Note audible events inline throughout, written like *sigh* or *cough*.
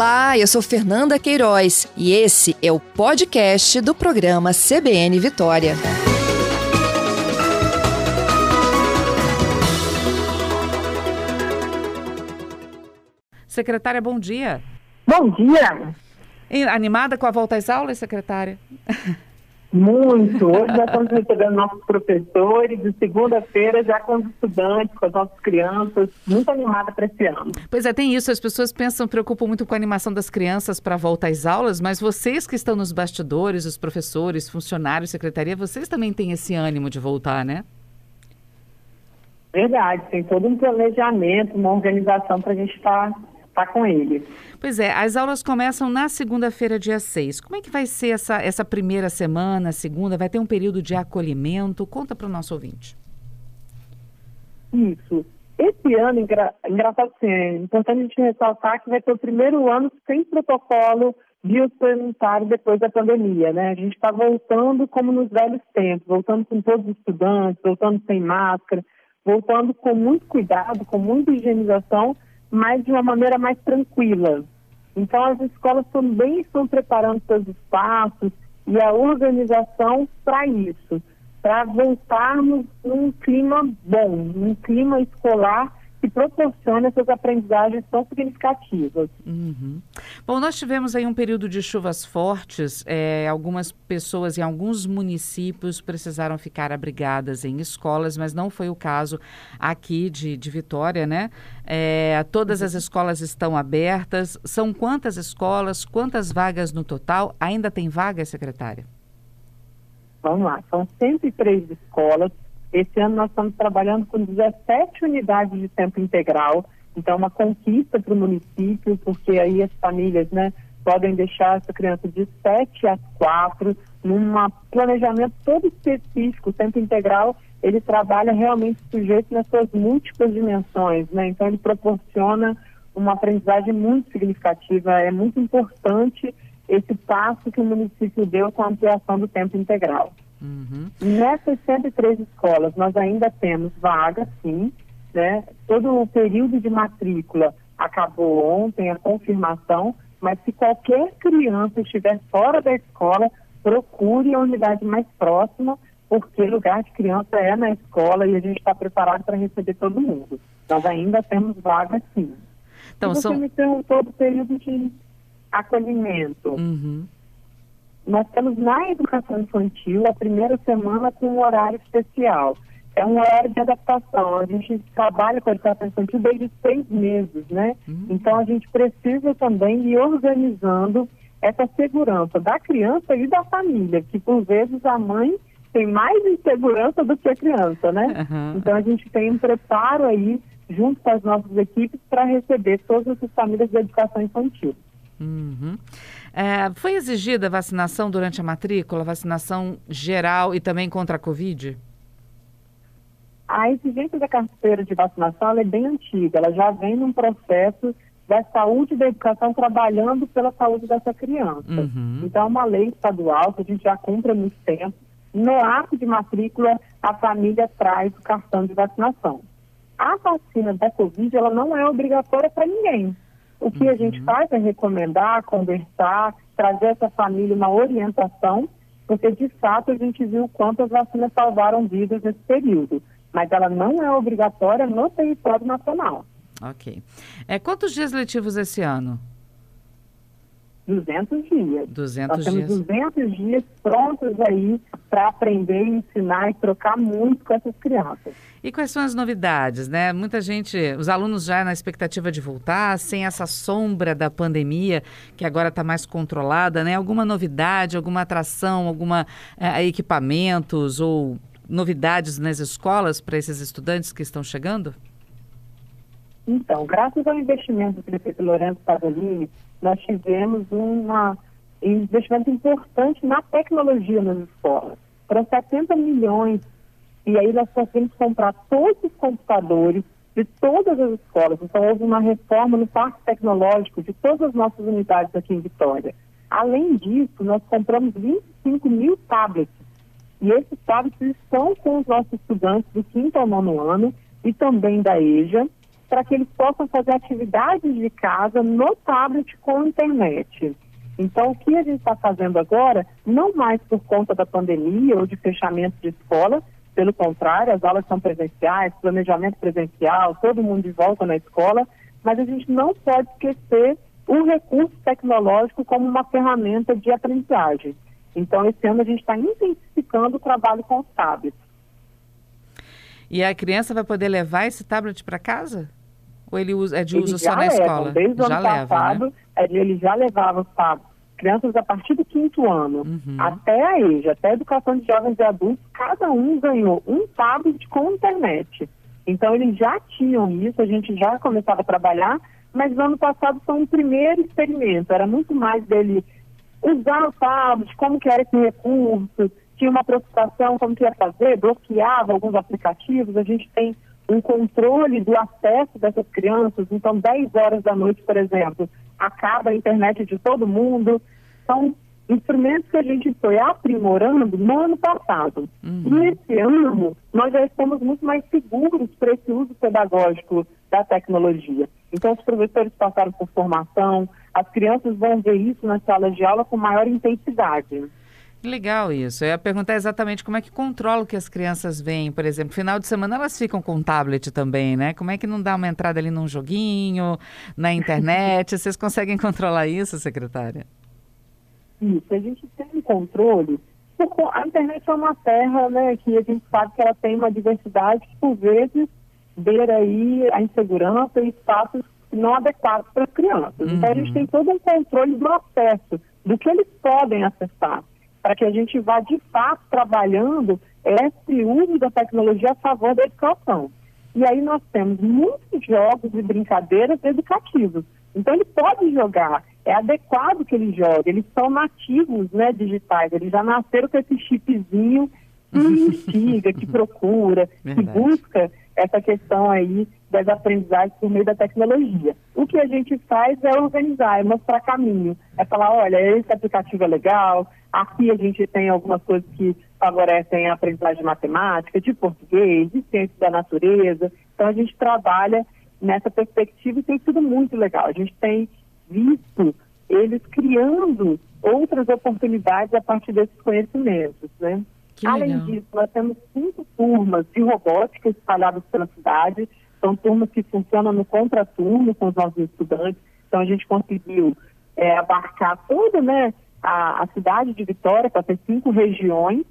Olá, eu sou Fernanda Queiroz e esse é o podcast do programa CBN Vitória. Secretária, bom dia. Bom dia. Animada com a volta às aulas, secretária? Muito. Hoje já estamos recebendo nossos professores, de segunda-feira já com os estudantes, com as nossas crianças, muito animada para esse ano. Pois é, tem isso. As pessoas pensam, preocupam muito com a animação das crianças para a volta às aulas, mas vocês que estão nos bastidores, os professores, funcionários, secretaria, vocês também têm esse ânimo de voltar, né? Verdade, tem todo um planejamento, uma organização para a gente estar tá está com ele. Pois é, as aulas começam na segunda-feira, dia 6. Como é que vai ser essa, essa primeira semana, segunda? Vai ter um período de acolhimento? Conta para o nosso ouvinte. Isso. Esse ano, engra, engraçado assim, é importante a gente ressaltar que vai ter o primeiro ano sem protocolo biosanitário depois da pandemia, né? A gente está voltando como nos velhos tempos, voltando com todos os estudantes, voltando sem máscara, voltando com muito cuidado, com muita higienização, mas de uma maneira mais tranquila. Então, as escolas também estão preparando seus espaços e a organização para isso, para voltarmos num clima bom, num clima escolar que proporciona essas aprendizagens tão significativas. Uhum. Bom, nós tivemos aí um período de chuvas fortes. É, algumas pessoas em alguns municípios precisaram ficar abrigadas em escolas, mas não foi o caso aqui de, de Vitória, né? É, todas as escolas estão abertas. São quantas escolas? Quantas vagas no total? Ainda tem vaga, secretária? Vamos lá, são 103 escolas esse ano nós estamos trabalhando com 17 unidades de tempo integral, então uma conquista para o município, porque aí as famílias né, podem deixar essa criança de 7 às 4, num planejamento todo específico, o tempo integral, ele trabalha realmente sujeito nas suas múltiplas dimensões, né? Então ele proporciona uma aprendizagem muito significativa, é muito importante esse passo que o município deu com a ampliação do tempo integral. Uhum. Nessas 103 escolas, nós ainda temos vaga, sim, né? Todo o período de matrícula acabou ontem, a confirmação, mas se qualquer criança estiver fora da escola, procure a unidade mais próxima, porque lugar de criança é na escola e a gente está preparado para receber todo mundo. Nós ainda temos vaga, sim. Então, e você são... me perguntou do período de acolhimento. Uhum. Nós temos na educação infantil a primeira semana com um horário especial. É um horário de adaptação. A gente trabalha com a educação infantil desde seis meses, né? Uhum. Então a gente precisa também ir organizando essa segurança da criança e da família, que por vezes a mãe tem mais insegurança do que a criança, né? Uhum. Então a gente tem um preparo aí junto com as nossas equipes para receber todas essas famílias da educação infantil. Uhum. É, foi exigida a vacinação durante a matrícula, vacinação geral e também contra a Covid? A exigência da carteira de vacinação é bem antiga, ela já vem num processo da saúde e da educação trabalhando pela saúde dessa criança. Uhum. Então, é uma lei estadual que a gente já cumpre há muito tempo. No ato de matrícula, a família traz o cartão de vacinação. A vacina da Covid, ela não é obrigatória para ninguém. O que uhum. a gente uhum. faz é recomendar, conversar, trazer essa família uma orientação, porque de fato a gente viu quantas vacinas salvaram vidas nesse período. Mas ela não é obrigatória no território nacional. Ok. É, quantos dias letivos esse ano? 200 dias. 200 Nós temos dias. 200 dias prontos aí para aprender, ensinar e trocar muito com essas crianças. E quais são as novidades, né? Muita gente, os alunos já na expectativa de voltar, sem essa sombra da pandemia, que agora está mais controlada, né? Alguma novidade, alguma atração, alguma é, equipamentos ou novidades nas escolas para esses estudantes que estão chegando? Então, graças ao investimento do prefeito Lourenço Pasolini, nós tivemos uma, um investimento importante na tecnologia nas escolas. Foram 70 milhões. E aí nós conseguimos comprar todos os computadores de todas as escolas. Então houve uma reforma no parque tecnológico de todas as nossas unidades aqui em Vitória. Além disso, nós compramos 25 mil tablets. E esses tablets estão com os nossos estudantes do quinto ao nono ano e também da EJA para que eles possam fazer atividades de casa no tablet com internet. Então, o que a gente está fazendo agora, não mais por conta da pandemia ou de fechamento de escola, pelo contrário, as aulas são presenciais, planejamento presencial, todo mundo de volta na escola, mas a gente não pode esquecer o recurso tecnológico como uma ferramenta de aprendizagem. Então, esse ano a gente está intensificando o trabalho com os tablets. E a criança vai poder levar esse tablet para casa? Ou ele usa, é de uso só na levam. escola? Desde o já ano leva, passado, né? ele já levava os tablets. Crianças a partir do quinto ano, Uhum. até a EJA, até a educação de jovens e adultos, cada um ganhou um tablet com internet. Então, eles já tinham isso, a gente já começava a trabalhar, mas no ano passado foi um primeiro experimento. Era muito mais dele usar o tablet, como que era esse recurso, tinha uma preocupação como que ia fazer, bloqueava alguns aplicativos, a gente tem um controle do acesso dessas crianças, então 10 horas da noite, por exemplo, acaba a internet de todo mundo. São instrumentos que a gente foi aprimorando no ano passado. Uhum. E esse ano, nós já estamos muito mais seguros para esse uso pedagógico da tecnologia. Então, os professores passaram por formação, as crianças vão ver isso nas salas de aula com maior intensidade. Legal isso. Eu ia perguntar exatamente como é que controla o que as crianças veem, por exemplo. Final de semana elas ficam com tablet também, né? Como é que não dá uma entrada ali num joguinho, na internet? Vocês conseguem *laughs* controlar isso, secretária? Isso, a gente tem um controle. A internet é uma terra, né, que a gente sabe que ela tem uma diversidade que, por vezes, beira aí a insegurança e espaços não adequados para as crianças. Então, a gente tem todo um controle do acesso, do que eles podem acessar, para que a gente vá, de fato, trabalhando esse uso da tecnologia a favor da educação. E aí nós temos muitos jogos e brincadeiras educativos. Então ele pode jogar, é adequado que ele jogue, eles são nativos né, digitais, eles já nasceram com esse chipzinho que *laughs* investiga, que procura, que busca essa questão aí das aprendizagens por meio da tecnologia. O que a gente faz é organizar, é mostrar caminho, é falar, olha, esse aplicativo é legal, aqui a gente tem algumas coisas que favorecem a aprendizagem de matemática, de português, de ciência da natureza. Então a gente trabalha nessa perspectiva e tem sido muito legal. A gente tem visto eles criando outras oportunidades a partir desses conhecimentos, né? Que Além legal. disso, nós temos cinco turmas de robótica espalhadas pela cidade. São turmas que funcionam no contraturno com os nossos estudantes. Então, a gente conseguiu é, abarcar toda né, a, a cidade de Vitória, para ter cinco regiões.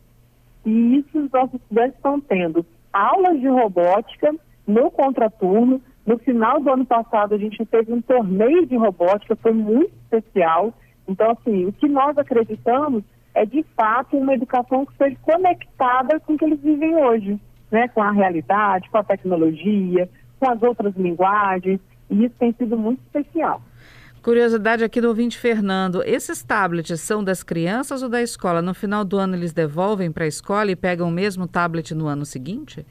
E isso os nossos estudantes estão tendo aulas de robótica no contraturno. No final do ano passado, a gente teve um torneio de robótica, foi muito especial. Então, assim, o que nós acreditamos é, de fato, uma educação que seja conectada com o que eles vivem hoje, né? com a realidade, com a tecnologia, com as outras linguagens, e isso tem sido muito especial. Curiosidade aqui do ouvinte Fernando: esses tablets são das crianças ou da escola? No final do ano eles devolvem para a escola e pegam o mesmo tablet no ano seguinte?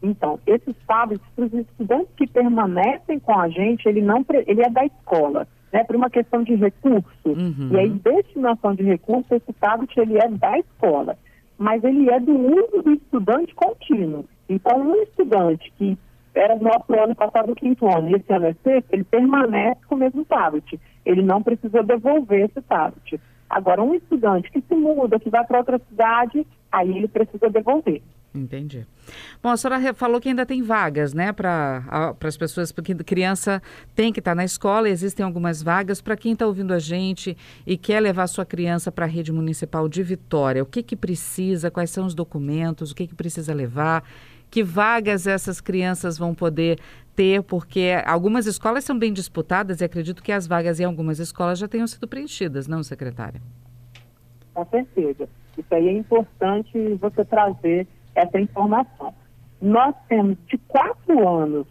Então, esses tablets, para os estudantes que permanecem com a gente, ele, não, ele é da escola, né, por uma questão de recurso. Uhum. E aí, destinação de recurso, esse tablet ele é da escola, mas ele é do uso do estudante contínuo. Então, um estudante que era no nosso ano passado o quinto ano e esse ano é sexto, ele permanece com o mesmo tablet. Ele não precisou devolver esse tablet. Agora, um estudante que se muda, que vai para outra cidade, aí ele precisa devolver. Entendi. Bom, a senhora falou que ainda tem vagas, né, para as pessoas, porque criança tem que estar na escola, existem algumas vagas. Para quem está ouvindo a gente e quer levar sua criança para a rede municipal de Vitória, o que, que precisa, quais são os documentos, o que, que precisa levar, que vagas essas crianças vão poder ter, porque algumas escolas são bem disputadas e acredito que as vagas em algumas escolas já tenham sido preenchidas, não, secretária? Com certeza. Isso aí é importante você trazer essa informação. Nós temos de quatro anos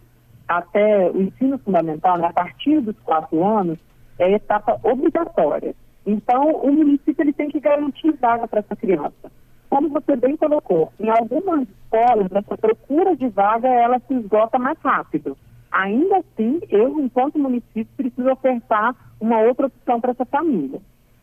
até o ensino fundamental, né, a partir dos quatro anos, é etapa obrigatória. Então, o município ele tem que garantir vaga para essa criança. Como você bem colocou, em algumas escolas, essa procura de vaga ela se esgota mais rápido. Ainda assim, eu, enquanto município, preciso ofertar uma outra opção para essa família.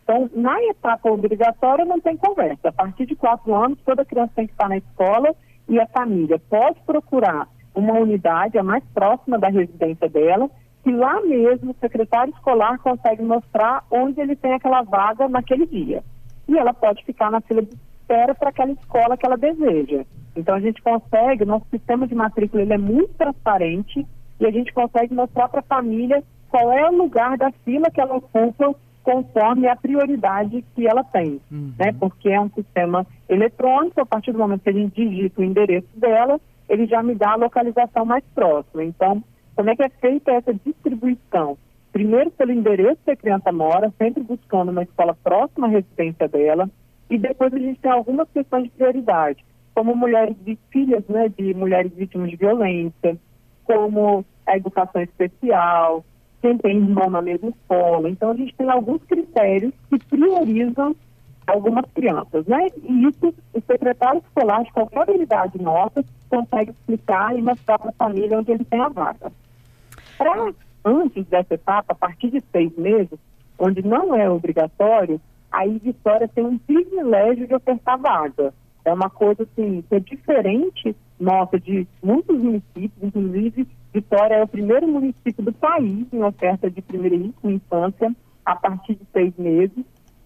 Então, na etapa obrigatória, não tem conversa. A partir de quatro anos, toda criança tem que estar na escola e a família pode procurar uma unidade, a mais próxima da residência dela, que lá mesmo o secretário escolar consegue mostrar onde ele tem aquela vaga naquele dia. E ela pode ficar na fila de espera para aquela escola que ela deseja. Então a gente consegue, nosso sistema de matrícula ele é muito transparente e a gente consegue mostrar para a família qual é o lugar da fila que ela ocupa conforme a prioridade que ela tem, uhum. né? Porque é um sistema eletrônico, a partir do momento que a gente digita o endereço dela, ele já me dá a localização mais próxima. Então, como é que é feita essa distribuição? Primeiro pelo endereço que a criança mora, sempre buscando uma escola próxima à residência dela, e depois a gente tem algumas questões de prioridade, como mulheres de filhas, né, de mulheres vítimas de violência, como a educação especial, quem tem irmão na mesma escola. Então, a gente tem alguns critérios que priorizam algumas crianças, né? E isso o secretário escolar de qualquer unidade nossa consegue explicar e mostrar para a família onde ele tem a vaga. Para antes dessa etapa, a partir de seis meses, onde não é obrigatório, aí Vitória tem um privilégio de ofertar vaga. É uma coisa assim, que é diferente nossa de muitos municípios, inclusive Vitória é o primeiro município do país em oferta de primeira infância a partir de seis meses.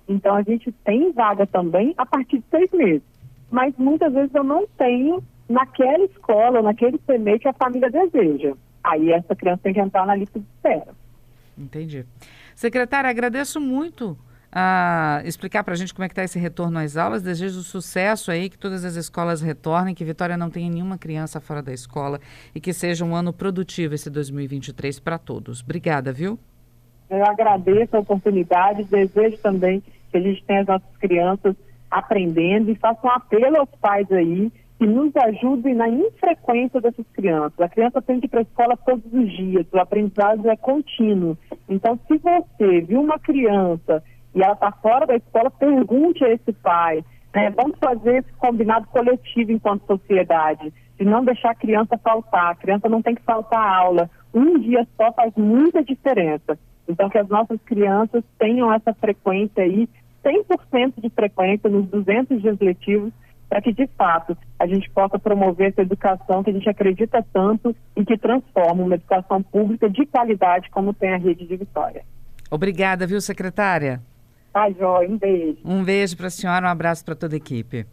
Então a gente tem vaga também a partir de seis meses. Mas muitas vezes eu não tenho naquela escola, naquele CME que a família deseja. Aí essa criança tem que entrar na lista de espera. Entendi. Secretária, agradeço muito a explicar para a gente como é que está esse retorno às aulas. Desejo sucesso aí, que todas as escolas retornem, que Vitória não tenha nenhuma criança fora da escola e que seja um ano produtivo esse 2023 para todos. Obrigada, viu? Eu agradeço a oportunidade, desejo também que a gente tenha as nossas crianças aprendendo e faço um apelo aos pais aí que nos ajudem na infrequência dessas crianças. A criança tem que ir para a escola todos os dias, o aprendizado é contínuo. Então, se você viu uma criança e ela está fora da escola, pergunte a esse pai. Né? Vamos fazer esse combinado coletivo enquanto sociedade, de não deixar a criança faltar. A criança não tem que faltar a aula. Um dia só faz muita diferença. Então, que as nossas crianças tenham essa frequência aí, 100% de frequência nos 200 dias letivos, para que, de fato, a gente possa promover essa educação que a gente acredita tanto e que transforma uma educação pública de qualidade como tem a rede de Vitória. Obrigada, viu, secretária? Tá, Joia. Um beijo. Um beijo para a senhora, um abraço para toda a equipe.